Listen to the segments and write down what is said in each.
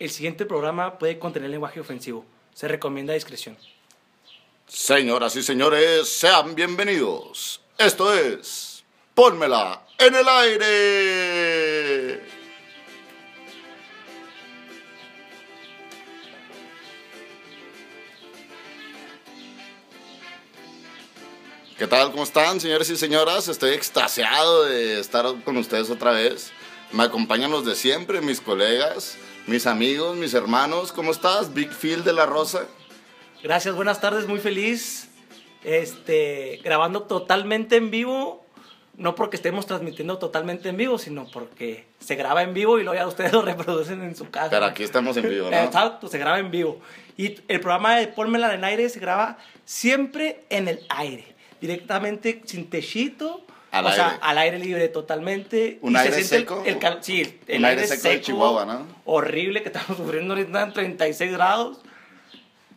El siguiente programa puede contener lenguaje ofensivo. Se recomienda discreción. Señoras y señores, sean bienvenidos. Esto es Pónmela en el aire. ¿Qué tal? ¿Cómo están, señores y señoras? Estoy extasiado de estar con ustedes otra vez. Me acompañan los de siempre, mis colegas, mis amigos, mis hermanos. ¿Cómo estás, Big Phil de la Rosa? Gracias, buenas tardes, muy feliz. Este, grabando totalmente en vivo, no porque estemos transmitiendo totalmente en vivo, sino porque se graba en vivo y luego ya ustedes lo reproducen en su casa. Pero aquí estamos en vivo, ¿no? Exacto, se graba en vivo. Y el programa de Pónmela en aire se graba siempre en el aire, directamente sin techito. Al o sea, aire. al aire libre totalmente. ¿Un Y se aire el- seco? El, cal- sí, el, el Un aire aire seco de Chihuahua, ¿no? Horrible que estamos sufriendo ahorita en 36 grados.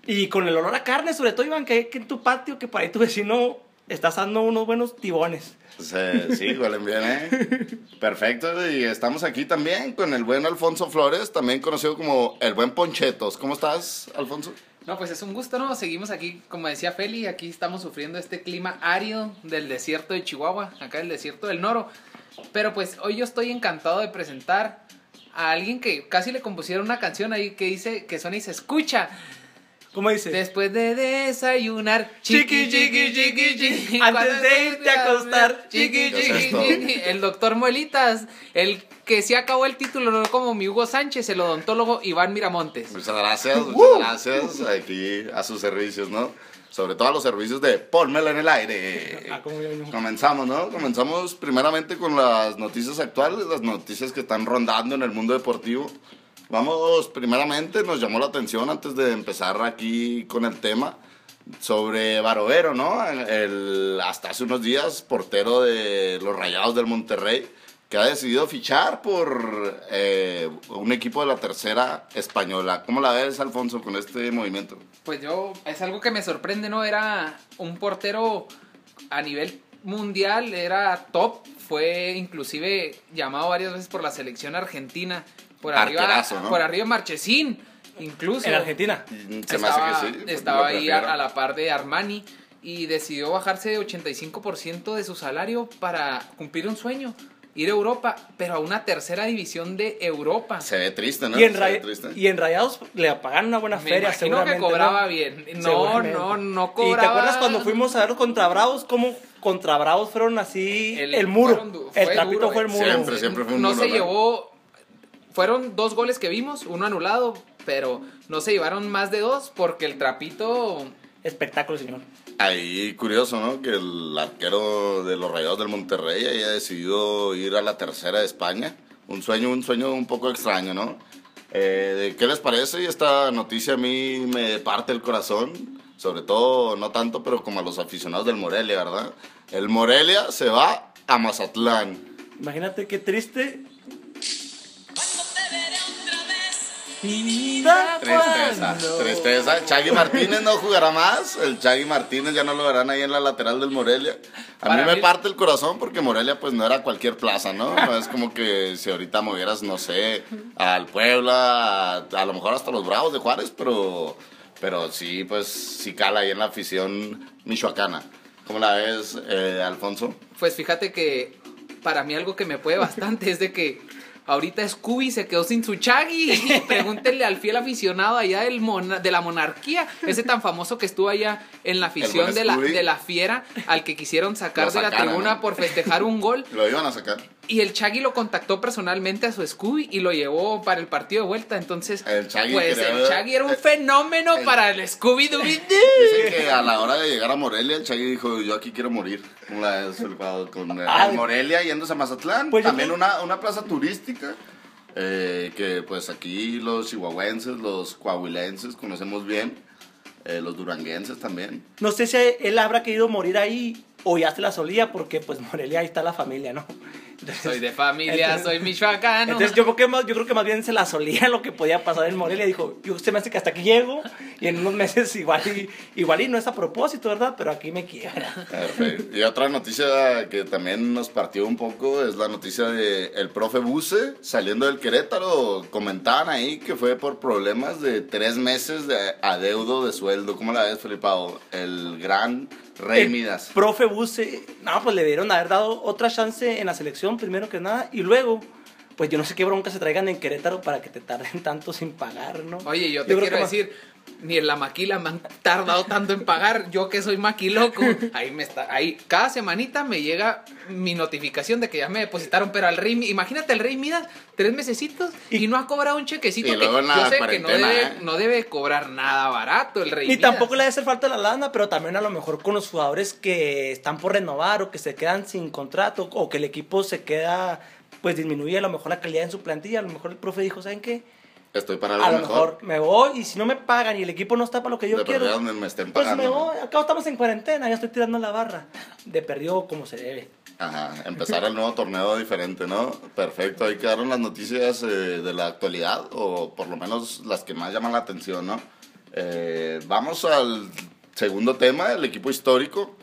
Y con el olor a carne, sobre todo, Iván, que hay que en tu patio, que por ahí tu vecino está asando unos buenos tibones. Sí, sí, huelen bien, ¿eh? Perfecto, y estamos aquí también con el buen Alfonso Flores, también conocido como el buen Ponchetos. ¿Cómo estás, Alfonso? No, pues es un gusto, ¿no? Seguimos aquí, como decía Feli, aquí estamos sufriendo este clima árido del desierto de Chihuahua, acá el desierto del Noro. Pero pues hoy yo estoy encantado de presentar a alguien que casi le compusieron una canción ahí que dice que suena y se escucha. ¿Cómo dice? Después de desayunar, chiqui, chiqui, chiqui, chiqui. Antes de irte a acostar, chiqui, ¿Qué es chiqui, chiqui. El doctor Muelitas, el que sí acabó el título, no como mi Hugo Sánchez, el odontólogo Iván Miramontes. Muchas gracias, muchas gracias. Aquí a sus servicios, ¿no? Sobre todo a los servicios de Pónmela en el aire. Ah. Comenzamos, ¿no? Comenzamos primeramente con las noticias actuales, las noticias que están rondando en el mundo deportivo. Vamos, primeramente, nos llamó la atención antes de empezar aquí con el tema sobre Barovero, ¿no? El, hasta hace unos días, portero de los Rayados del Monterrey, que ha decidido fichar por eh, un equipo de la tercera española. ¿Cómo la ves, Alfonso, con este movimiento? Pues yo, es algo que me sorprende, ¿no? Era un portero a nivel mundial, era top, fue inclusive llamado varias veces por la selección argentina, por arriba, Arquerazo, ¿no? por arriba Marchesín, incluso. En Argentina. Se me estaba, hace que sí. estaba ahí a, a la par de Armani y decidió bajarse 85% de su salario para cumplir un sueño, ir a Europa, pero a una tercera división de Europa. Se ve triste, ¿no? Y, en Se ve Ray- triste. y en Rayados le pagaron una buena Me feria, seguramente. que cobraba ¿no? bien. No, no, no ¿Y cobraba. te acuerdas cuando fuimos a verlo contra Bravos? ¿Cómo contra Bravos fueron así el, El- muro? fueron el trapito duro, fue el eh. muro. Siempre, siempre fue un no muro, se ¿no? llevó. Fueron dos goles que vimos, uno anulado, pero no se llevaron más de dos porque el trapito. Espectáculo, señor. Ahí curioso, ¿no? Que el arquero de los Rayados del Monterrey haya decidido ir a la tercera de España. Un sueño, un sueño un poco extraño, ¿no? Eh, ¿Qué les parece? Y esta noticia a mí me parte el corazón. Sobre todo, no tanto, pero como a los aficionados del Morelia, ¿verdad? El Morelia se va a Mazatlán. Imagínate qué triste. Tristeza, tristeza. Chagui Martínez no jugará más. El Chagui Martínez ya no lo verán ahí en la lateral del Morelia. A mí me parte el corazón porque Morelia pues no era cualquier plaza, ¿no? No es como que si ahorita movieras, no sé, al Puebla, a, a lo mejor hasta los Bravos de Juárez, pero, pero sí, pues sí cala ahí en la afición michoacana. ¿Cómo la ves, eh, Alfonso? Pues fíjate que para mí algo que me puede bastante es de que ahorita Scooby se quedó sin su Chaggy. Pregúntenle al fiel aficionado allá del mona- de la monarquía, ese tan famoso que estuvo allá en la afición de la, de la fiera, al que quisieron sacar de la tribuna ¿no? por festejar un gol. Lo iban a sacar. Y el Chaggy lo contactó personalmente a su Scooby y lo llevó para el partido de vuelta. Entonces, El Chaggy pues el Chaggy era un el- fenómeno el- para el Scooby Dooby Dicen que a la hora de llegar a Morelia, el Chagui dijo, yo aquí quiero morir. ¿Cómo la ves, el- con el Ay. Morelia yéndose a Mazatlán. Pues También una, una plaza turística. eh, que pues aquí los chihuahuenses, los coahuilenses conocemos bien. eh, los duranguenses también. No sé si él habrá querido morir ahí o ya se la solía porque pues Morelia ahí está la familia, ¿no? Soy de familia, soy michoacano. Entonces yo creo, que más, yo creo que más bien se la solía lo que podía pasar en Morelia. Dijo, yo usted me hace que hasta aquí llego y en unos meses igual y, igual y no es a propósito, ¿verdad? Pero aquí me quiebra. Perfecto. Y otra noticia que también nos partió un poco es la noticia de el profe Buse saliendo del Querétaro. Comentaban ahí que fue por problemas de tres meses de adeudo de sueldo. ¿Cómo la ves, Felipao? El gran Rey El Midas. Profe Buse, no, pues le dieron haber dado otra chance en la selección, primero que nada, y luego, pues yo no sé qué bronca se traigan en Querétaro para que te tarden tanto sin pagar, ¿no? Oye, yo te quiero que decir, ni en la maquila me han tardado tanto en pagar. Yo que soy maquiloco, ahí me está, ahí cada semanita me llega mi notificación de que ya me depositaron, pero al rey, imagínate el rey Midas, tres mesecitos y, Y- no ha cobrado un chequecito Y que yo sé que no cuarentena, debe, ¿eh? no debe cobrar nada barato el rey Ni Midas. tampoco le debe hacer falta la lana, pero también a lo mejor con los jugadores que están por renovar o que se quedan sin contrato o que el equipo se queda, pues disminuye a lo mejor la calidad en su plantilla. A lo mejor el profe dijo, ¿saben qué? Estoy para algo A lo mejor. mejor me voy y si no me pagan y el equipo no está para lo que yo de quiero, me estén pues pagando. me ¿no? voy. Acá estamos en cuarentena, ya estoy tirando la barra. De perdió como se debe. Ajá, empezar el nuevo torneo diferente, ¿no? Perfecto, ahí quedaron las noticias eh, de la actualidad, o por lo menos las que más llaman la atención, ¿no? Eh, vamos al segundo tema, el equipo histórico.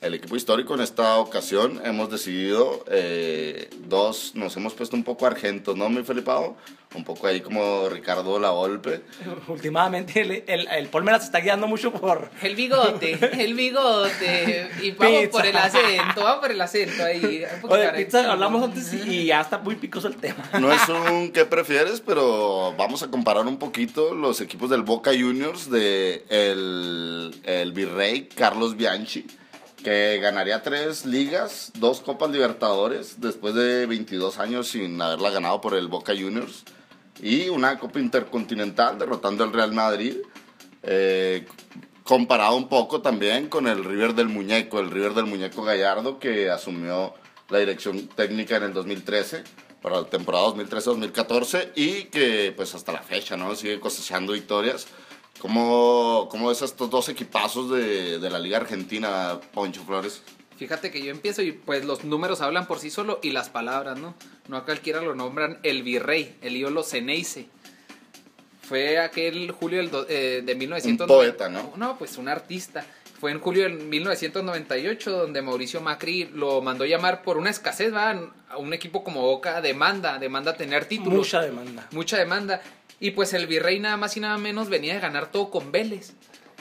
El equipo histórico en esta ocasión hemos decidido eh, dos, nos hemos puesto un poco argentos, ¿no, mi Felipao? Un poco ahí como Ricardo La Volpe. Últimamente el, el, el Paul Mera se está guiando mucho por... El bigote, el bigote. Y vamos Pizza. por el acento, vamos por el acento ahí. Oye, pizza, hablamos antes y, y ya está muy picoso el tema. No es un qué prefieres, pero vamos a comparar un poquito los equipos del Boca Juniors de el, el virrey Carlos Bianchi, que ganaría tres ligas, dos Copas Libertadores, después de 22 años sin haberla ganado por el Boca Juniors, y una Copa Intercontinental derrotando al Real Madrid. Eh, comparado un poco también con el River del Muñeco, el River del Muñeco Gallardo que asumió la dirección técnica en el 2013 para la temporada 2013-2014 y que pues hasta la fecha no sigue cosechando victorias. ¿Cómo, cómo ves estos dos equipazos de, de la Liga Argentina, Poncho Flores? Fíjate que yo empiezo y pues los números hablan por sí solo y las palabras, ¿no? No a cualquiera lo nombran el virrey, el ídolo Ceneice. Fue aquel julio del do- eh, de 1990. Un poeta, ¿no? No, pues un artista. Fue en julio de 1998 donde Mauricio Macri lo mandó llamar por una escasez, ¿va? A un equipo como Boca demanda, demanda tener títulos. Mucha demanda. mucha demanda. Y pues el virrey nada más y nada menos venía de ganar todo con Vélez.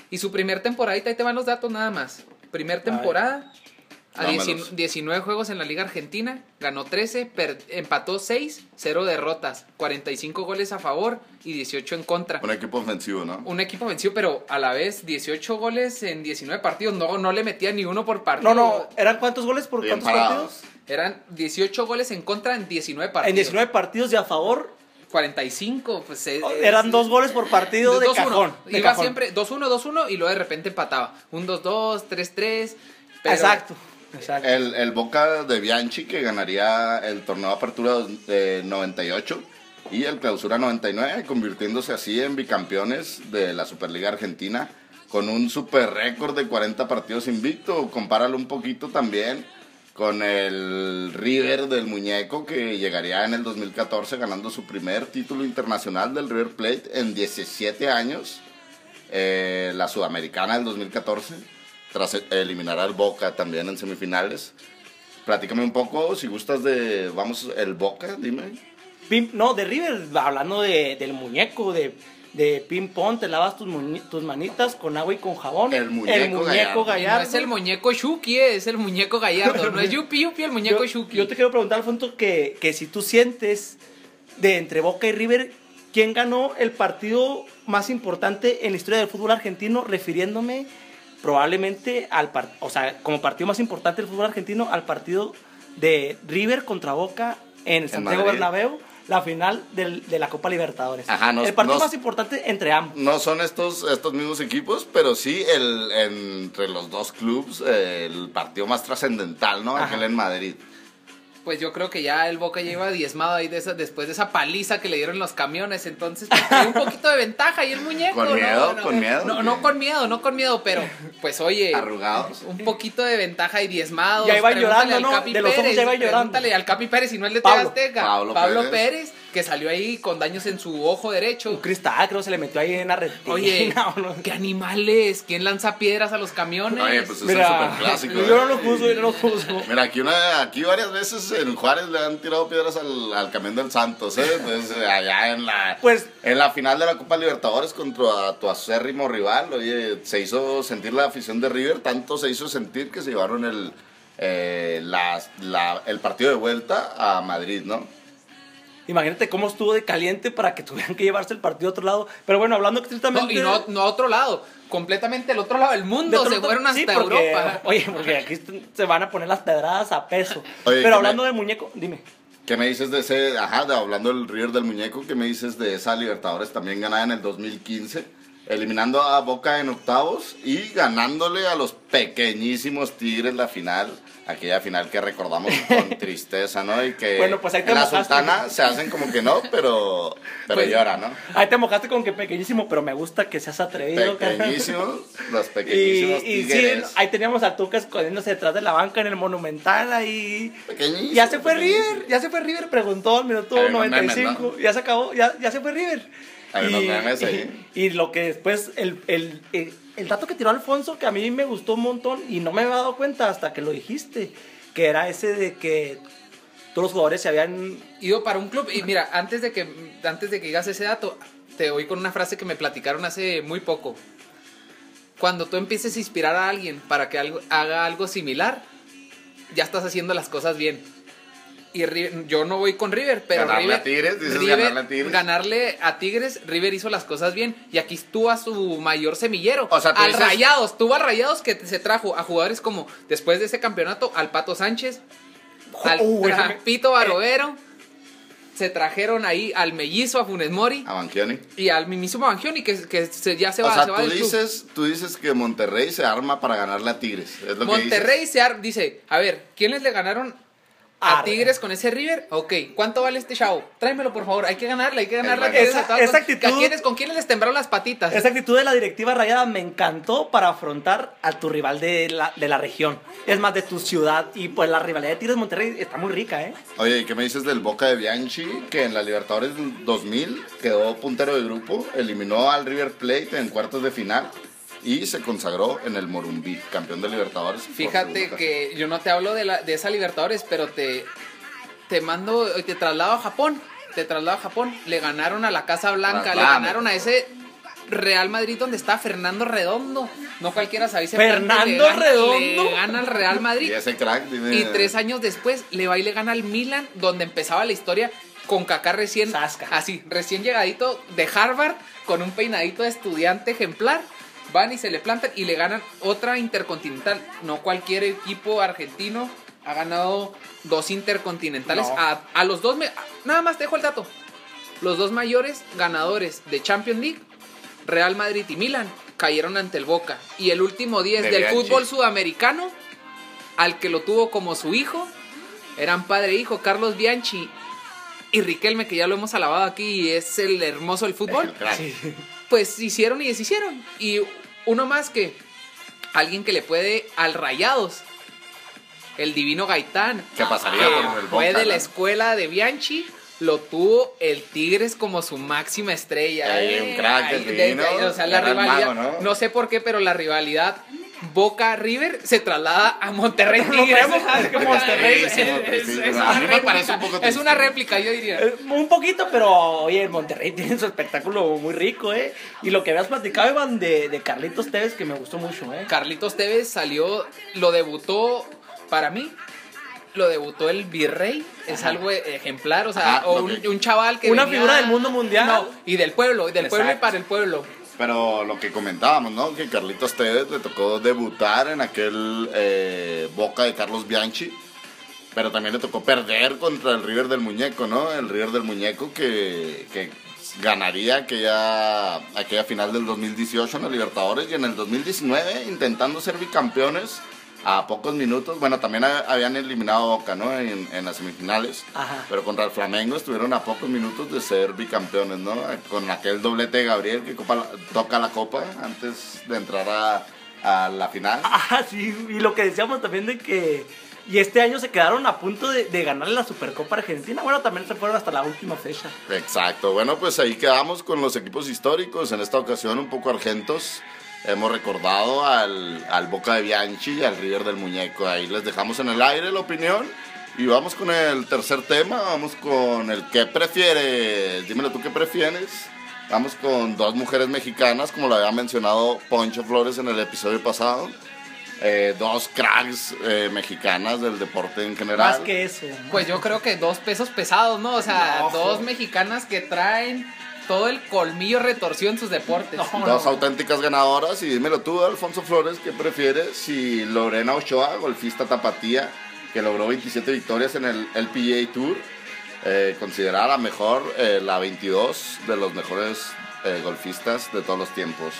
Y su primer temporadita, ahí te van los datos nada más. Primer temporada, a Dámelos. 19 19 juegos en la Liga Argentina, ganó 13, per- empató 6, 0 derrotas, 45 goles a favor y 18 en contra. Un equipo ofensivo, ¿no? Un equipo vencido, pero a la vez 18 goles en 19 partidos. No, no le metía ni uno por partido. No, no, ¿eran cuántos goles por Bien cuántos parados. partidos? Eran 18 goles en contra en 19 partidos. En 19 partidos y a favor 45, pues eh, eran es- dos goles por partido de 2-1. cajón. de Iba cajón. siempre 2-1, 2-1 y luego de repente empataba. Un 2-2, 3-3. pero- Exacto. Exacto. El, el Boca de Bianchi que ganaría el torneo de apertura de 98 y el clausura 99, convirtiéndose así en bicampeones de la Superliga Argentina con un super récord de 40 partidos invicto. Compáralo un poquito también con el River del Muñeco que llegaría en el 2014 ganando su primer título internacional del River Plate en 17 años. Eh, la Sudamericana del 2014, tras eliminar al Boca también en semifinales. Platícame un poco, si gustas de, vamos, el Boca, dime. No, de River, hablando de, del muñeco, de, de ping pong, te lavas tus, muñe- tus manitas con agua y con jabón. El muñeco Gallardo. No es el muñeco Shuki, es el muñeco Gallardo. No es Yupi Yupi, el muñeco yo, Shuki. yo te quiero preguntar, Alfonso, que, que si tú sientes de entre Boca y River, ¿quién ganó el partido más importante en la historia del fútbol argentino? Refiriéndome probablemente al partido, o sea, como partido más importante del fútbol argentino, al partido de River contra Boca en el Santiago. Bernabéu, la final del- de la Copa Libertadores. Ajá, nos- el partido más importante entre ambos. No son estos, estos mismos equipos, pero sí el, entre los dos clubes eh, el partido más trascendental, ¿no? Aquel en Madrid. Pues yo creo que ya el Boca ya iba diezmado ahí de esa, después de esa paliza que le dieron los camiones. Entonces, pues, un poquito de ventaja y el muñeco. ¿Con ¿no? miedo? No, ¿Con miedo? No, no con miedo, no con miedo, pero pues oye. Arrugados. Un poquito de ventaja y diezmado. Ya iba llorando, ¿no? De los ojos ya iba llorando. Pregúntale al Capi Pérez y no el de Pablo. Azteca. Pablo Pérez. Pérez. Que salió ahí con daños en su ojo derecho. Un cristal, creo, se le metió ahí en la retina. Oye, no. ¿qué animales? ¿Quién lanza piedras a los camiones? Oye, pues es Mira, un superclásico. yo ¿eh? no lo juzgo, yo no lo juzgo. Mira, aquí, una, aquí varias veces en Juárez le han tirado piedras al, al camión del Santos, ¿eh? Entonces, allá en la, Pues- en la final de la Copa Libertadores contra tu acérrimo rival, oye, se hizo sentir la afición de River, tanto se hizo sentir que se llevaron el, eh, las- la- el partido de vuelta a Madrid, ¿no? Imagínate cómo estuvo de caliente para que tuvieran que llevarse el partido a otro lado. Pero bueno, hablando No, estrictamente. y no, no a otro lado, completamente al otro lado del de mundo, se fueron hasta sí, porque- Europa. Oye, porque aquí se van a poner las pedradas a peso. Oye, Pero hablando me- del muñeco, dime. ¿Qué me dices de ese, ajá, de- hablando del River del Muñeco, qué me dices de esa Libertadores también ganada en el 2015? Eliminando a Boca en octavos y ganándole a los pequeñísimos Tigres la final, aquella final que recordamos con tristeza, ¿no? Y que Bueno, pues ahí te en la mojaste. sultana se hacen como que no, pero, pero Pues- llora, ¿no? Ahí te mojaste con que pequeñísimo, pero me gusta que seas atrevido. Pequeñísimos, los Y, pequeñísimos y sí, Tigres. ahí teníamos a Tuca escondiéndose detrás de la banca en el Monumental ahí. Pequeñísimos, Ya se fue. River, ya se fue River, preguntó al minuto Hay unos 95. memes, ¿no? Ya se acabó, ya, ya se fue River. Hay unos memes ahí. y- y lo que después, el, el, el, el dato que tiró Alfonso, que a mí me gustó un montón y no me había dado cuenta hasta que lo dijiste, que era ese de que todos los jugadores se habían Ido para un club. Y mira, antes de que antes de que digas ese dato, te voy con una frase que me platicaron hace muy poco. Cuando tú empieces a inspirar a alguien para que algo, haga algo similar, ya estás haciendo las cosas bien. Y Ri- yo no voy con River, pero Ganarle River, a Tigres, dices River- ganarle a Tigres. ganarle a Tigres, River hizo las cosas bien y aquí estuvo a su mayor semillero, O sea, al dices- Rayados, tuvo a Rayados que se trajo a jugadores como después de ese campeonato al Pato Sánchez, al Uh, Pito Barovero, se trajeron ahí al mellizo, a Funes Mori A Banchioni. y al mismísimo Bangioni que, que se- ya se O va, sea, se va tú del club. dices, tú dices que Monterrey se arma para ganarle a Tigres. ¿es lo que Monterrey se ar- dice, a ver, ¿quiénes le ganaron a. Tigres con ese River? Ok, ¿cuánto vale este chavo? Tráemelo, por favor, hay que ganarle, hay que ganarle. a Esa- formas. actitud- ¿A quiénes- ¿Con quiénes les tembraron las patitas? Esa actitud de la directiva rayada me encantó para afrontar a tu rival de la, de la región. Es más, de tu ciudad. Y pues la rivalidad de Tigres Monterrey está muy rica, ¿eh? Oye, ¿y qué me dices del Boca de Bianchi? Que en la Libertadores del 2000 quedó puntero de grupo, eliminó al River Plate en cuartos de final y se consagró en el Morumbí, campeón de Libertadores. Fíjate que yo no te hablo de, la, de esa Libertadores, pero te, te mando, te traslado a Japón. Te traslado a Japón. Le ganaron a la Casa Blanca, le ganaron a ese Real Madrid donde está Fernando Redondo. No cualquiera sabe ese Fernando le Redondo. Le gana al Real. Madrid. Y ese crack, dime. Y tres años después le va y le gana al Milan, donde empezaba la historia con Kaká recién, Sasca. así, recién llegadito de Harvard, con un peinadito de estudiante ejemplar. Van y se le plantan y le ganan otra intercontinental. No cualquier equipo argentino ha ganado dos intercontinentales. No. A, a los dos, me- nada más te dejo el dato. Los dos mayores ganadores de Champions League, Real Madrid y Milan, cayeron ante el Boca. Y el último 10 De del Bianchi. fútbol sudamericano, al que lo tuvo como su hijo, eran padre e hijo, Carlos Bianchi y Riquelme, que ya lo hemos alabado aquí y es el hermoso del fútbol. Crack. Pues hicieron y deshicieron. Y uno más que alguien que le puede al Rayados, el divino Gaitán. ¿Qué pasaría que con el fue de la escuela de Bianchi. Lo tuvo el Tigres como su máxima estrella. Ay, Eh, un crack, el de- divino. de- o sea, la rivalidad. mago, ¿no? ¿no? sé por qué, pero la rivalidad Boca River se traslada a Monterrey No Tigres. Es- una réplica, parece un poco Es triste. una réplica, yo diría. Eh, Un poquito, pero oye, Monterrey tiene su espectáculo muy rico, ¿eh? Y lo que habías platicado, Iván, de, de Carlitos Tevez, que me gustó mucho, ¿eh? Carlitos Tevez salió, lo debutó para mí, lo debutó el Virrey, es algo ejemplar, o sea, Ajá, o un, chaval que Una venía- figura del mundo mundial. No, y del pueblo, y del pueblo y para el pueblo. Pero lo que comentábamos, ¿no? Que Carlitos Tevez le tocó debutar en aquel eh, Boca de Carlos Bianchi. Pero también le tocó perder contra el River del Muñeco, ¿no? El River del Muñeco que, que ganaría aquella, aquella final del 2018 en la Libertadores y en el 2019 intentando ser bicampeones a pocos minutos. Bueno, también a- habían eliminado a Boca, ¿no? En, en las semifinales. Ajá. Pero contra el Flamengo estuvieron a pocos minutos de ser bicampeones, ¿no? Con aquel doblete de Gabriel que copa toca la copa antes de entrar a, a la final. Ah, sí, y lo que decíamos también de que. Y este año se quedaron a punto de, de ganarle la Supercopa Argentina. Bueno, también se fueron hasta la última fecha. Exacto, bueno, pues ahí quedamos con los equipos históricos, en esta ocasión un poco argentos. Hemos recordado al, al Boca de Bianchi y al River del Muñeco. Ahí les dejamos en el aire la opinión. Y vamos con el tercer tema, vamos con el que prefieres. Dímelo tú qué prefieres. Vamos con dos mujeres mexicanas, como lo había mencionado Poncho Flores en el episodio pasado. Eh, dos cracks eh, mexicanas del deporte en general. Más que eso. Pues yo creo que dos pesos pesados, ¿no? O sea, No, dos mexicanas que traen todo el colmillo retorcido en sus deportes. No. Dos auténticas ganadoras y dímelo tú, Alfonso Flores, ¿qué prefieres? Si Lorena Ochoa, golfista tapatía, que logró 27 victorias en el LPGA Tour, eh, considerada la mejor, eh, la 22 de los mejores eh, golfistas de todos los tiempos.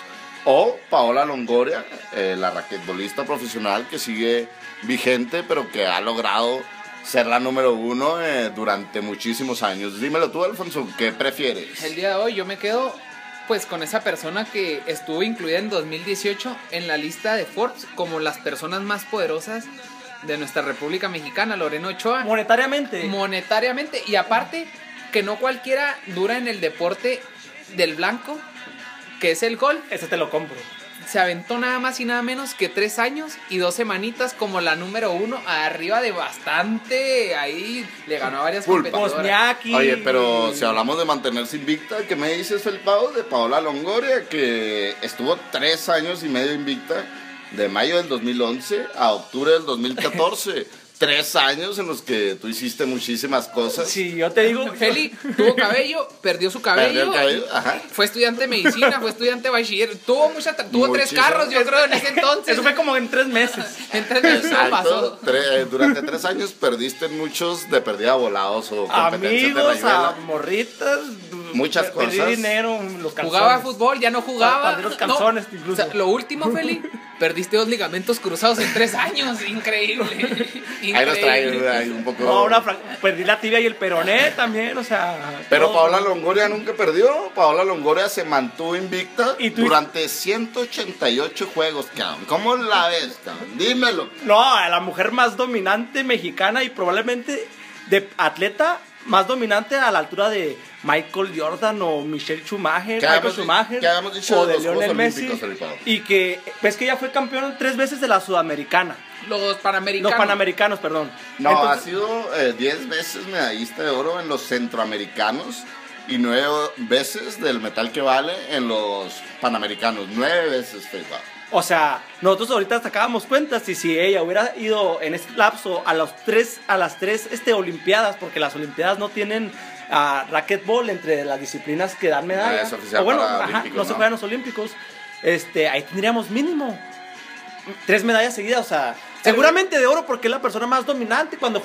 O Paola Longoria, eh, la raquetbolista profesional que sigue vigente, pero que ha logrado ser la número uno eh, durante muchísimos años. Dímelo tú, Alfonso, ¿qué prefieres? El día de hoy yo me quedo pues con esa persona que estuvo incluida en 2018 en la lista de Forbes como las personas más poderosas de nuestra República Mexicana, Lorena Ochoa. Monetariamente. monetariamente y aparte que no cualquiera dura en el deporte del blanco que es el golf ese te lo compro. Se aventó nada más y nada menos que tres años y dos semanitas como la número uno arriba de bastante ahí le ganó a varias competidoras Bosniaki. Oye, pero si hablamos de mantenerse invicta, ¿qué me dices, Felpao, de Paola Longoria, que estuvo tres años y medio invicta, de mayo del 2011 a octubre del 2014? Tres años en los que tú hiciste muchísimas cosas. Sí, yo te digo. Feli tuvo cabello perdió su cabello, Perdió el cabello, ajá. fue estudiante de medicina fue estudiante de bachiller tuvo mucha tuvo tres carros yo creo en ese entonces Eso fue como en tres meses. en tres meses no pasó Exacto. Tre- eh, durante tres años perdiste muchos de perdida volados o competencias de Amigos, a morritas. Muchas perdí cosas. dinero, los calzones. Jugaba fútbol, ya no jugaba. Perdí los calzones, No, incluso. o sea, lo último, Feli, perdiste dos ligamentos cruzados en tres años. Increíble. Ahí los traigo Increíble. ahí un poco. No, una perdí la tibia y el peroné también, o sea. Pero todo. Paola Longoria nunca perdió. Paola Longoria se mantuvo invicta ¿Y tú? durante 188 juegos, cabrón. ¿Cómo la ves, cabrón? Dímelo. No, la mujer más dominante mexicana y probablemente de atleta más dominante a la altura de Michael Jordan o Michelle Schumacher, ¿Qué Michael Schumacher qué habíamos dicho o de de los Juegos Lionel Messi Olímpicos, Felipe? y que ves que ella fue campeona tres veces de la sudamericana, Los panamericanos. los panamericanos, perdón. No, Entonces, ha sido 10 veces medallista de oro en los centroamericanos y 9 veces del metal que vale en los panamericanos. 9 veces, Felipe. O sea, nosotros ahorita sacábamos cuentas y si ella hubiera ido en este lapso a los tres, a las tres este, olimpiadas, porque las olimpiadas no tienen ah, racquetball entre las disciplinas que dan medalla. Es oficial o bueno, ajá, olímpicos, no, se ¿no? juegan los olímpicos. Este, ahí tendríamos mínimo tres medallas seguidas, o sea, seguramente de oro porque es la persona más dominante cuando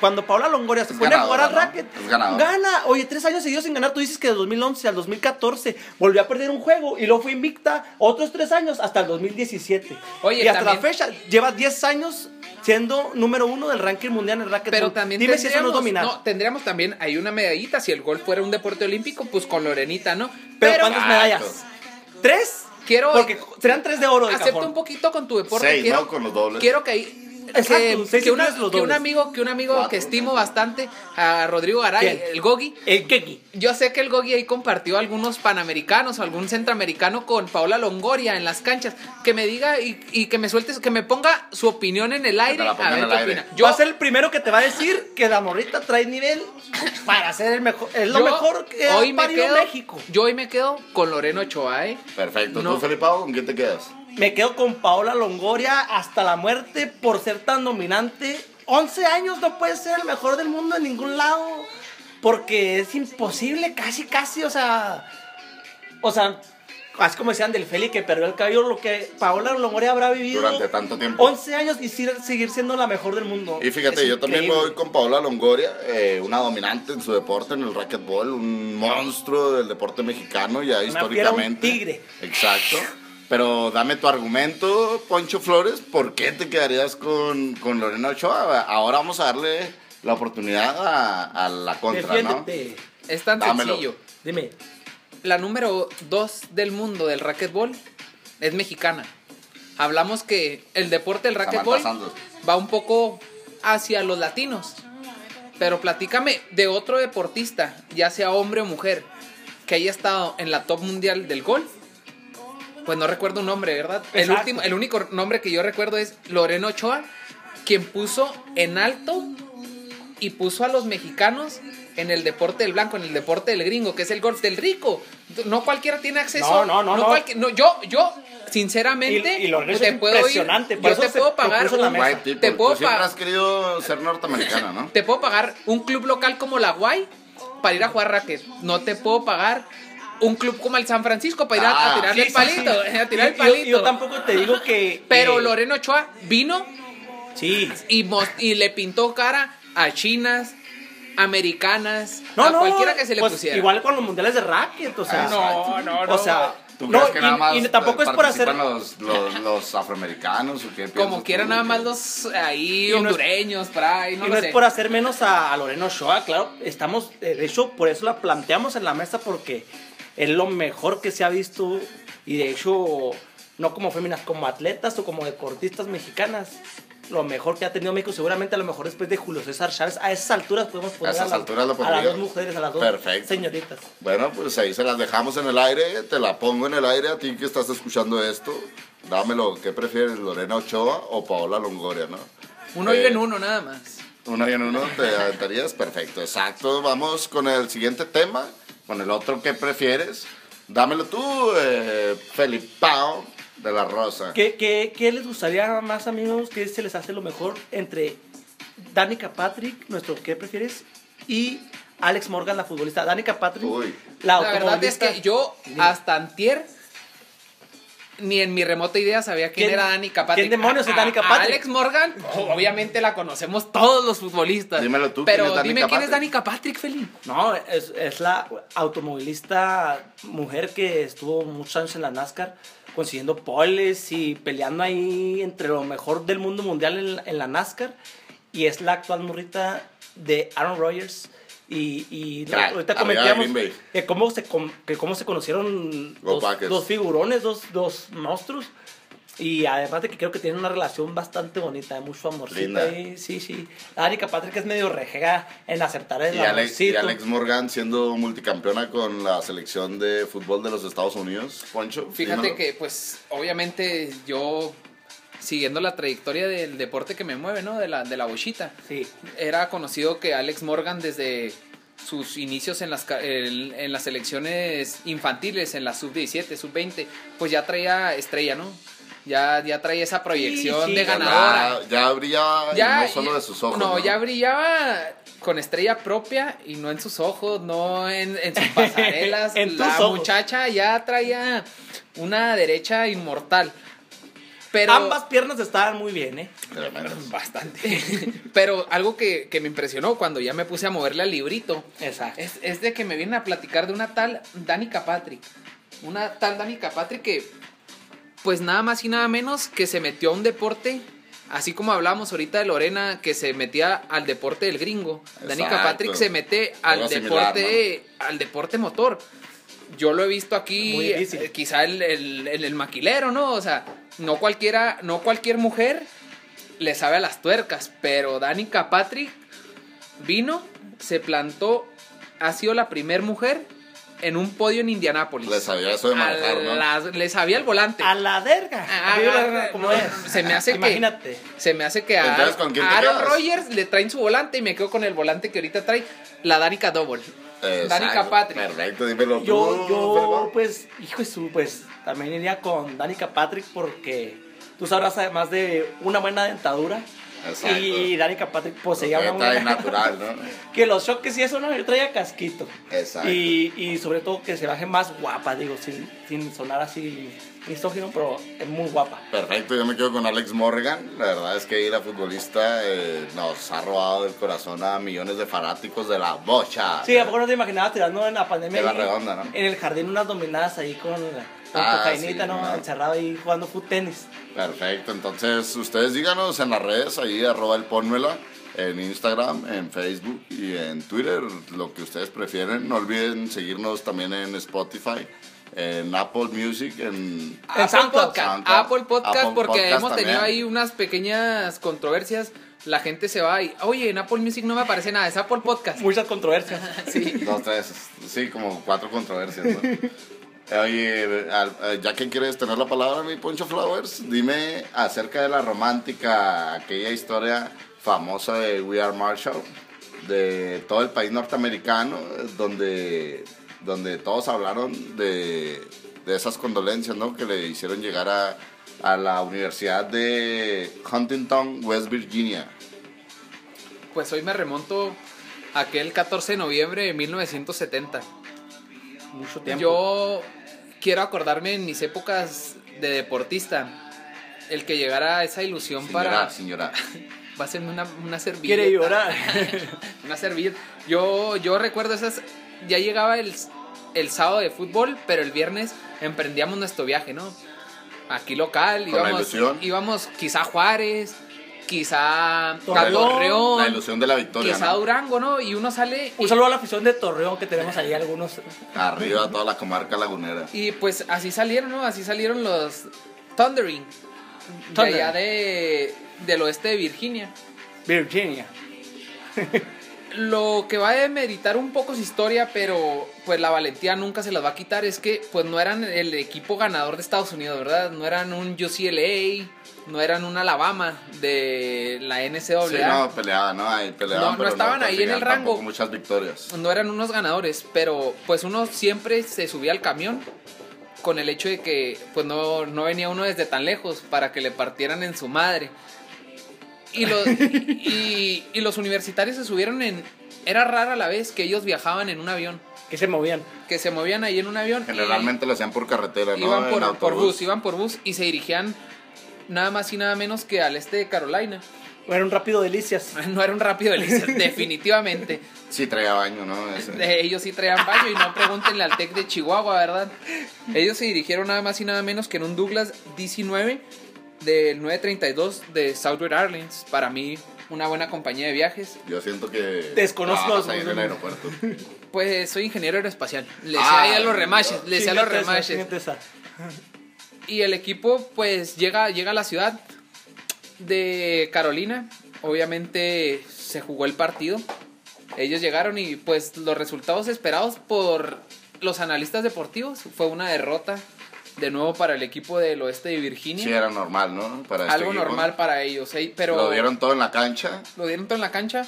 cuando Paola Longoria se Es pone a jugar al racket, gana. Oye, tres años seguidos sin ganar, tú dices que de 2011 al 2014 volvió a perder un juego y luego fue invicta otros tres años hasta el 2017. Oye, y hasta también- la fecha lleva 10 años siendo número uno del ranking mundial en racket. Pero también Dime si eso no es dominar. no, tendríamos también hay una medallita si el golf fuera un deporte olímpico, pues con Lorenita, ¿no? pero, ¿cuántas medallas? ¿Tres? Quiero- Porque serán tres de oro de acepto cajón. un poquito con tu deporte. Seis, quiero, ¿no? Con los dobles. Quiero que ahí. Exacto, que, que una- que un amigo, que un amigo Cuatro. que estimo bastante, a Rodrigo Garay, ¿Quién? el Gogi. El Keki. Yo sé que el Gogi ahí compartió algunos panamericanos o algún centroamericano con Paola Longoria en las canchas. Que me diga y, y que me sueltes, que me ponga su opinión en el aire. A ver qué aire. opina. Yo va a ser el primero que te va a decir que la morrita trae nivel para ser el mejor. Es lo yo mejor que ha hoy me quedo, México. Yo hoy me quedo con Loreno Ochoa, ¿eh? Perfecto. No. ¿Tú, Felipe, con quién te quedas? Me quedo con Paola Longoria hasta la muerte por ser tan dominante. 11 años no puede ser el mejor del mundo en ningún lado. Porque es imposible, casi, casi. O sea, o sea, así como decían del Feli que perdió el cabello, lo que Paola Longoria habrá vivido Durante tanto tiempo. 11 años y seguir siendo la mejor del mundo. Y fíjate, Es yo también me voy con Paola Longoria, eh, una dominante en su deporte, en el racquetball, un monstruo del deporte mexicano ya Una históricamente. un tigre. Exacto. Pero dame tu argumento, Poncho Flores, ¿por qué te quedarías con, con Lorena Ochoa? Ahora vamos a darle la oportunidad a, a la contra, ¿no? Es tan Dámelo. sencillo. Dime. La número 2 del mundo del racquetball es mexicana. Hablamos que el deporte del racquetball va un poco hacia los latinos. Pero platícame de otro deportista, ya sea hombre o mujer, que haya estado en la top mundial del golf. Pues no recuerdo un nombre, ¿verdad? El, último, el único nombre que yo recuerdo es Loreno Ochoa, quien puso en alto y puso a los mexicanos en el deporte del blanco, en el deporte del gringo, que es el golf del rico. No cualquiera tiene acceso. No, no, no, no. cualquier- no, yo, yo, sinceramente, Y- y te es puedo ir- yo te puedo pagar un- people, te puedo tú siempre pa- has querido ser norteamericana, ¿no? te puedo pagar un club local como la Guay para ir a jugar racket. No te puedo pagar un club como el San Francisco para ir a- a, Ah, tirarle Sí, el palito. sí. A tirar el Y- yo- palito. Yo, tampoco te digo que. Pero que- Loreno Ochoa vino Sí. y, le pintó cara a chinas, americanas, No, a no. cualquiera que se le pues, pusiera. Igual con los mundiales de racket, o sea. No, no, no. O sea. ¿Tú no, crees que y, nada más y tampoco es por hacer. los, los, los afroamericanos o qué Como piensas quiera tú? nada más los ahí no hondureños, por ahí, no y lo no sé. es por hacer menos a, a Loreno Ochoa, claro, estamos, eh, de hecho, por eso la planteamos en la mesa porque es lo mejor que se ha visto y de hecho, no como féminas, como atletas o como deportistas mexicanas, lo mejor que ha tenido México, seguramente a lo mejor después de Julio César Chávez, a esas alturas podemos poner esas las- alturas lo a las dos mujeres, a las dos Perfecto. señoritas. Bueno, pues ahí se las dejamos en el aire, te la pongo en el aire a ti que estás escuchando esto. Dámelo, ¿qué prefieres, Lorena Ochoa o Paola Longoria, no? Uno Eh, vive en uno nada más. Uno y en uno te aventarías, perfecto, exacto. Vamos con el siguiente tema, con el otro que prefieres. Dámelo tú, eh, Felipao de la Rosa. ¿Qué, qué, qué les gustaría más, amigos? ¿Qué se les hace lo mejor entre Danica Patrick, nuestro ¿qué prefieres? Y Alex Morgan, la futbolista. Danica Patrick, Uy. la La verdad es automovilista. que yo hasta antier ni en mi remota idea sabía quién, ¿Quién- era Danica Patrick. quién demonios es a Patrick? Alex Morgan, obviamente la conocemos todos los futbolistas. Dímelo tú, Pero ¿quién es dime quién es Patrick? Danica Patrick, Felipe. No, es, es la automovilista mujer que estuvo muchos años en la NASCAR consiguiendo poles y peleando ahí entre lo mejor del mundo mundial en, la- en la NASCAR. Y es la actual morrita de Aaron Rodgers. Y, y Crack, ahorita comentábamos que cómo, se, que cómo se conocieron dos, dos figurones, dos, dos monstruos. Y además de que creo que tienen una relación bastante bonita, mucho amorcito ahí. Sí, sí. Danica Patrick es medio rejega en aceptar el Y Alex, y. Alex Morgan siendo multicampeona con la selección de fútbol de los Estados Unidos, Poncho. Fíjate dímelo. que, pues, obviamente yo, siguiendo la trayectoria del deporte que me mueve, ¿no? De la, de la bochita. Sí. Era conocido que Alex Morgan desde sus inicios en las, ca- en, en las selecciones infantiles, en la sub-17, sub-20, pues ya traía estrella, ¿no? Ya, ya traía esa proyección Sí, sí, de ganadora. Ya, ya brillaba Ya, no solo de sus ojos. No, ya brillaba con estrella propia y no en sus ojos, no en, en sus pasarelas. En la muchacha ya traía una derecha inmortal. Pero Ambas piernas estaban muy bien, ¿eh? Bastante. Pero algo que, que me impresionó cuando ya me puse a moverle al librito Exacto. es, es de que me vienen a platicar de una tal Danica Patrick. Una tal Danica Patrick que, pues nada más y nada menos que se metió a un deporte, así como hablábamos ahorita de Lorena, que se metía al deporte del gringo. Danica Exacto. Patrick se mete al Algo similar, deporte, al deporte motor. Yo lo he visto aquí, eh, quizá el, el, el- el maquilero, ¿no? O sea, no cualquiera, no cualquier mujer le sabe a las tuercas, pero Danica Patrick vino, se plantó, ha sido la primer mujer en un podio en Indianápolis. Le sabía eso de manejar, A ¿no? le sabía el volante. A la verga. Digo, ah, ¿Cómo no, es? se me hace que- Imagínate. Se me hace que a, Entonces, ¿con quién a Aaron? Rodgers le traen su volante y me quedo con el volante que ahorita trae la Danica Double. Exacto. Danica Patrick. Perfecto, dímelo tú. Yo, yo, pues, hijo de su, pues, también iría con Danica Patrick porque tú sabrás además de una buena dentadura. Exacto. Y Danica Patrick poseía una buena... natural, ¿no? que los choques y eso, ¿no? Yo traía casquito. Exacto. Y, y sobre todo que se baje más guapa, digo, sin, sin sonar así misógino, pero es muy guapa. Perfecto, yo me quedo con Alex Morgan. La verdad es que ahí la futbolista eh, nos ha robado el corazón a millones de fanáticos de la bocha. Sí, ¿a poco no te imaginabas tirando en la pandemia? De la redonda, ¿no? En el jardín unas dominadas ahí con, Con Ah, cocainita, sí, ¿no? no. Encerrado ahí jugando foot tenis. Perfecto, entonces ustedes díganos en las redes, ahí arroba el pónmela, en Instagram, en Facebook y en Twitter, lo que ustedes prefieren. No olviden seguirnos también en Spotify, en Apple Music, en... Apple SoundCloud. Podcast, SoundCloud. Apple Podcast, Apple porque Podcast hemos tenido también. ahí unas pequeñas controversias. La gente se va y, oye, en Apple Music no me aparece nada, es Apple Podcast. Muchas controversias. Sí. Dos, tres, sí, como cuatro controversias, ¿no? Oye, eh, ya que quieres tener la palabra, mi Poncho Flowers, dime acerca de la romántica, aquella historia famosa de We Are Marshall, de todo el país norteamericano, donde, donde todos hablaron de, de esas condolencias, ¿no? Que le hicieron llegar a, a la Universidad de Huntington, West Virginia. Pues hoy me remonto a aquel 14 de noviembre de 1970. Mucho tiempo. Yo quiero acordarme en mis épocas de deportista, el que llegara a esa ilusión Señora, para... señora. Va a ser una, una servilleta. Quiere llorar. una servilleta. Yo, yo recuerdo esas... Ya llegaba el, el sábado de fútbol, pero el viernes emprendíamos nuestro viaje, ¿no? Aquí local, Con la íbamos, ilusión. íbamos quizá a Juárez, quizá Torreón, Torreón, La ilusión de la victoria. quizá Durango, ¿no? Y uno sale... Un y- saludo a la afición de Torreón que tenemos ahí algunos. Arriba toda la comarca lagunera. Y pues así salieron, ¿no? Así salieron los Thundering. De allá de, del oeste de Virginia. Virginia. Lo que va a demeritar un poco su historia, pero pues la valentía nunca se las va a quitar, es que pues no eran el equipo ganador de Estados Unidos, ¿verdad? No eran un UCLA, no eran un Alabama de la NCAA. Sí, no, peleaban, ¿no? Ahí peleaban, No, no pero estaban ahí en el rango. muchas victorias. no eran unos ganadores, pero pues uno siempre se subía al camión con el hecho de que pues no, no venía uno desde tan lejos para que le partieran en su madre. Y los, y, y los universitarios se subieron en... Era rara a la vez que ellos viajaban en un avión, Que se movían. que se movían ahí en un avión. y Generalmente lo hacían por carretera, ¿no? Iban por, bus, iban por bus y se dirigían nada más y nada menos que al este de Carolina. Era un rápido delicias. No era un rápido Delicias, definitivamente. Sí, traía baño, ¿no? Ese. Ellos sí traían baño y no pregúntenle al TEC de Chihuahua, ¿verdad? Ellos se dirigieron nada más y nada menos que en un Douglas DC-9 del 932 de Southwest Airlines. Para mí, una buena compañía de viajes. Yo siento que. Desconozco ahí en el aeropuerto. Pues soy ingeniero aeroespacial. Le sé Ah, ahí a los remaches, le sé a los remaches. Y el equipo, pues, llega, llega a la ciudad de Carolina. Obviamente se jugó el partido. Ellos llegaron y, pues, los resultados esperados por los analistas deportivos fue una derrota de nuevo para el equipo del oeste de Virginia. Sí, era normal, ¿no? Para este Algo normal para ellos, ¿eh? pero Lo dieron todo en la cancha. lo dieron todo en la cancha.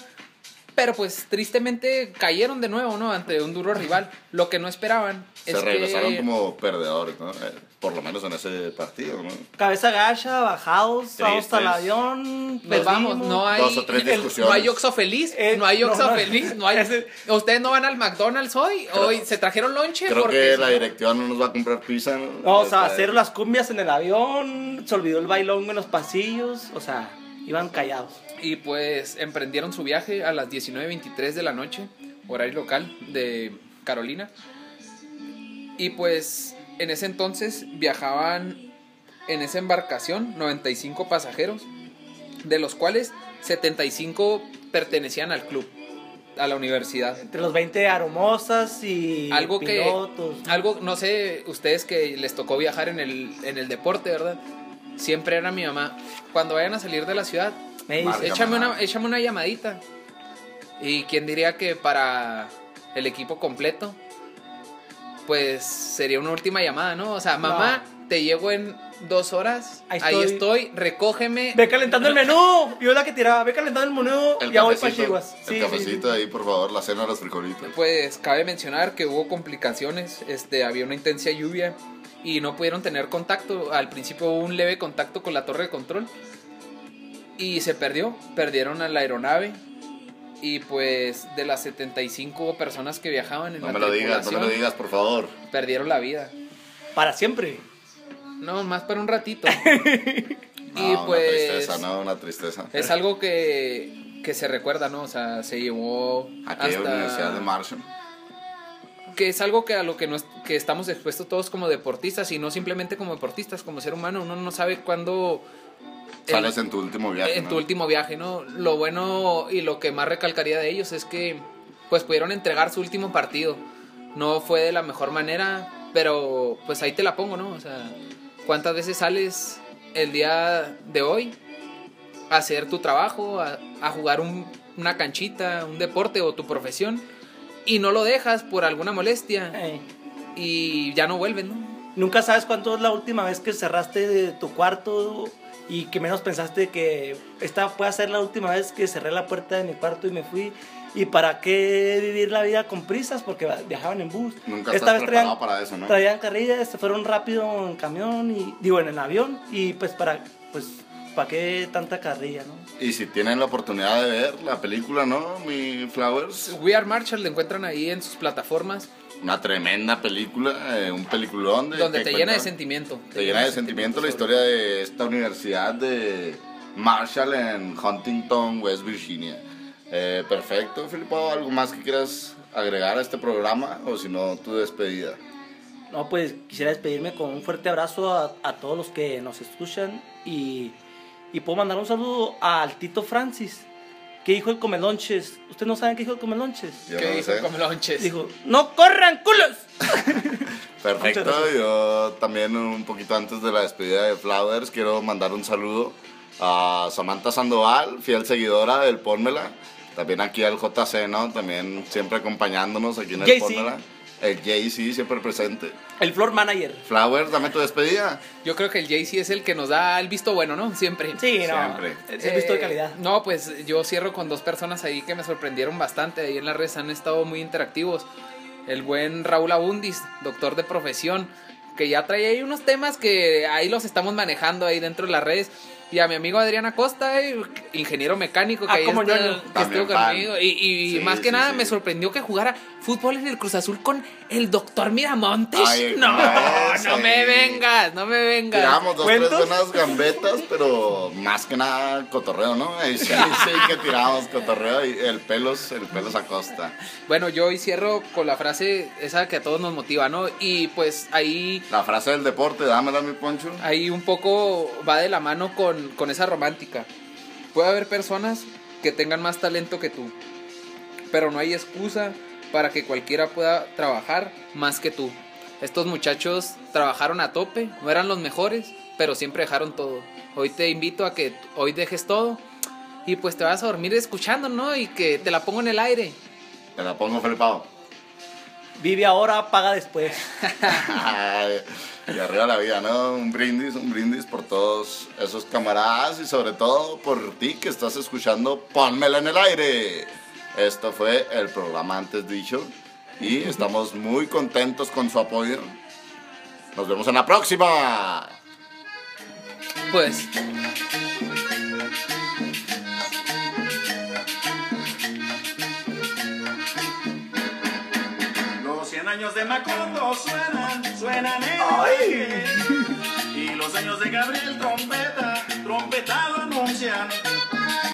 Pero pues tristemente cayeron de nuevo, ¿no? Ante un duro rival. Lo que no esperaban Se es regresaron que como perdedores, ¿no? Por lo menos en ese partido, ¿no? Cabeza gacha, bajados, vamos al avión. Nos perdimos. vamos, no hay, Dos o tres el- discusiones. no hay Oxo feliz, Eh, no hay Oxo no. feliz, no hay. Ustedes no van al McDonald's hoy, Creo- hoy se trajeron lonche Creo porque que la no- directiva no nos va a comprar pizza, ¿no? No, o sea, hacer las cumbias en el avión, se olvidó el bailón en los pasillos, o sea, iban callados. y pues emprendieron su viaje a las 19:23 de la noche, horario local de Carolina. Y pues en ese entonces viajaban en esa embarcación 95 pasajeros, de los cuales 75 pertenecían al club, a la universidad. Entre los 20 aromosas y algo pilotos. que algo no sé ustedes que les tocó viajar en el en el deporte verdad siempre era mi mamá cuando vayan a salir de la ciudad Me dice, échame una échame una llamadita y quién diría que para el equipo completo pues sería una última llamada no o sea mamá te llego en dos horas Ahí ahí estoy. estoy, recógeme ve calentando el menú. Yo la que tiraba, ve calentando el menú, El ya voy para cafecito, Chihuas. el Sí, sí, cafecito ahí, por favor, la cena de los frijolitos. Pues cabe mencionar que hubo complicaciones, este, había una intensa lluvia y no pudieron tener contacto. Al principio hubo un leve contacto con la torre de control y se perdió, perdieron a la aeronave y pues de las 75 personas que viajaban en No la me lo digas, no me tripulación, lo digas, por favor. perdieron la vida. Para siempre. No, más para un ratito. No, y una pues tristeza, no, una tristeza. es algo que, que se recuerda, ¿no? O sea, se llevó Aquella hasta... Universidad de Marshall. que es algo que a lo que, nos, que estamos expuestos todos como deportistas y no simplemente como deportistas, como ser humano. Uno no sabe cuándo... el- Sales en tu último viaje. en ¿no? tu último viaje, ¿no? Lo bueno y lo que más recalcaría de ellos es que pues pudieron entregar su último partido. No fue de la mejor manera, pero pues ahí te la pongo, ¿no? O sea, ¿cuántas veces sales el día de hoy a hacer tu trabajo, a, a jugar un- una canchita, un deporte o tu profesión y no lo dejas por alguna molestia Eh, y ya no vuelves, ¿no? Nunca sabes cuánto es la última vez que cerraste de tu cuarto y que menos pensaste que esta puede ser la última vez que cerré la puerta de mi cuarto y me fui. ¿Y para qué vivir la vida con prisas? Porque viajaban en bus. Nunca estás preparado para eso, ¿no? Traían carrillas, se fueron rápido en camión y digo en el avión y pues para pues para qué tanta carrilla, ¿no? Y si tienen la oportunidad de ver la película, ¿no? Mi Flowers. We Are Marshall lo encuentran ahí en sus plataformas Una tremenda película, eh, un peliculón. de- donde te llena de sentimiento. Te llena de sentimiento la historia de esta universidad de Marshall en Huntington, West Virginia. Eh, perfecto, Filipo. ¿Algo más que quieras agregar a este programa? O si no, tu despedida. No, pues quisiera despedirme con un fuerte abrazo a, a todos los que nos escuchan y, y puedo mandar un saludo al Tito Francis, que dijo el Comelonches. ¿Ustedes no saben qué dijo el Comelonches? Yo ¿Qué no dijo sé. como lonches? Dijo, ¡no corran culos! Perfecto, yo también un poquito antes de la despedida de Flowers quiero mandar un saludo a Samantha Sandoval, fiel seguidora del Pónmela, también aquí al JC, ¿no? También siempre acompañándonos aquí en el. Pónmela. El JC siempre presente. El floor manager. Flowers, dame tu despedida. Yo creo que el Jay-Z es el que nos da el visto bueno, ¿no? Siempre. Sí, no. Siempre. Es el visto de Eh, calidad. No, pues yo cierro con dos personas ahí que me sorprendieron bastante. Ahí en las redes han estado muy interactivos. El buen Raúl Abundis, doctor de profesión, que ya trae ahí unos temas que ahí los estamos manejando ahí dentro de las redes. Y a mi amigo Adrián Acosta, eh, ingeniero mecánico, que, Ah, ahí como está- que También estuvo fan. conmigo. Y, y Sí, más que sí, nada sí. me sorprendió que jugara fútbol en el Cruz Azul con el doctor Miramontes. Ay, no, no me vengas, no me vengas. Tiramos dos, tres ¿Cuentos? buenas gambetas, pero más que nada cotorreo, ¿no? Sí, sí que tiramos cotorreo y el pelos, el pelos a costa. Bueno, yo hoy cierro con la frase esa que a todos nos motiva, ¿no? Y pues ahí, La frase del deporte, dámela mi poncho. ahí un poco va de la mano con, con esa romántica. Puede haber personas que tengan más talento que tú, pero no hay excusa para que cualquiera pueda trabajar más que tú. Estos muchachos trabajaron a tope, no eran los mejores, pero siempre dejaron todo. Hoy te invito a que hoy dejes todo y pues te vas a dormir escuchando, ¿no? Y que te la pongo en el aire. Te la pongo felipado. Vive ahora, paga después. Ay, y arriba la vida, ¿no? Un brindis, un brindis por todos esos camaradas y sobre todo por ti que estás escuchando Pónmela en el aire. Esto fue el programa antes dicho y estamos muy contentos con su apoyo. Nos vemos en la próxima. Pues Los 100 años de Macondo suenan, suenan en el aire. Y los años de Gabriel Trompeta, trompeta lo anuncian.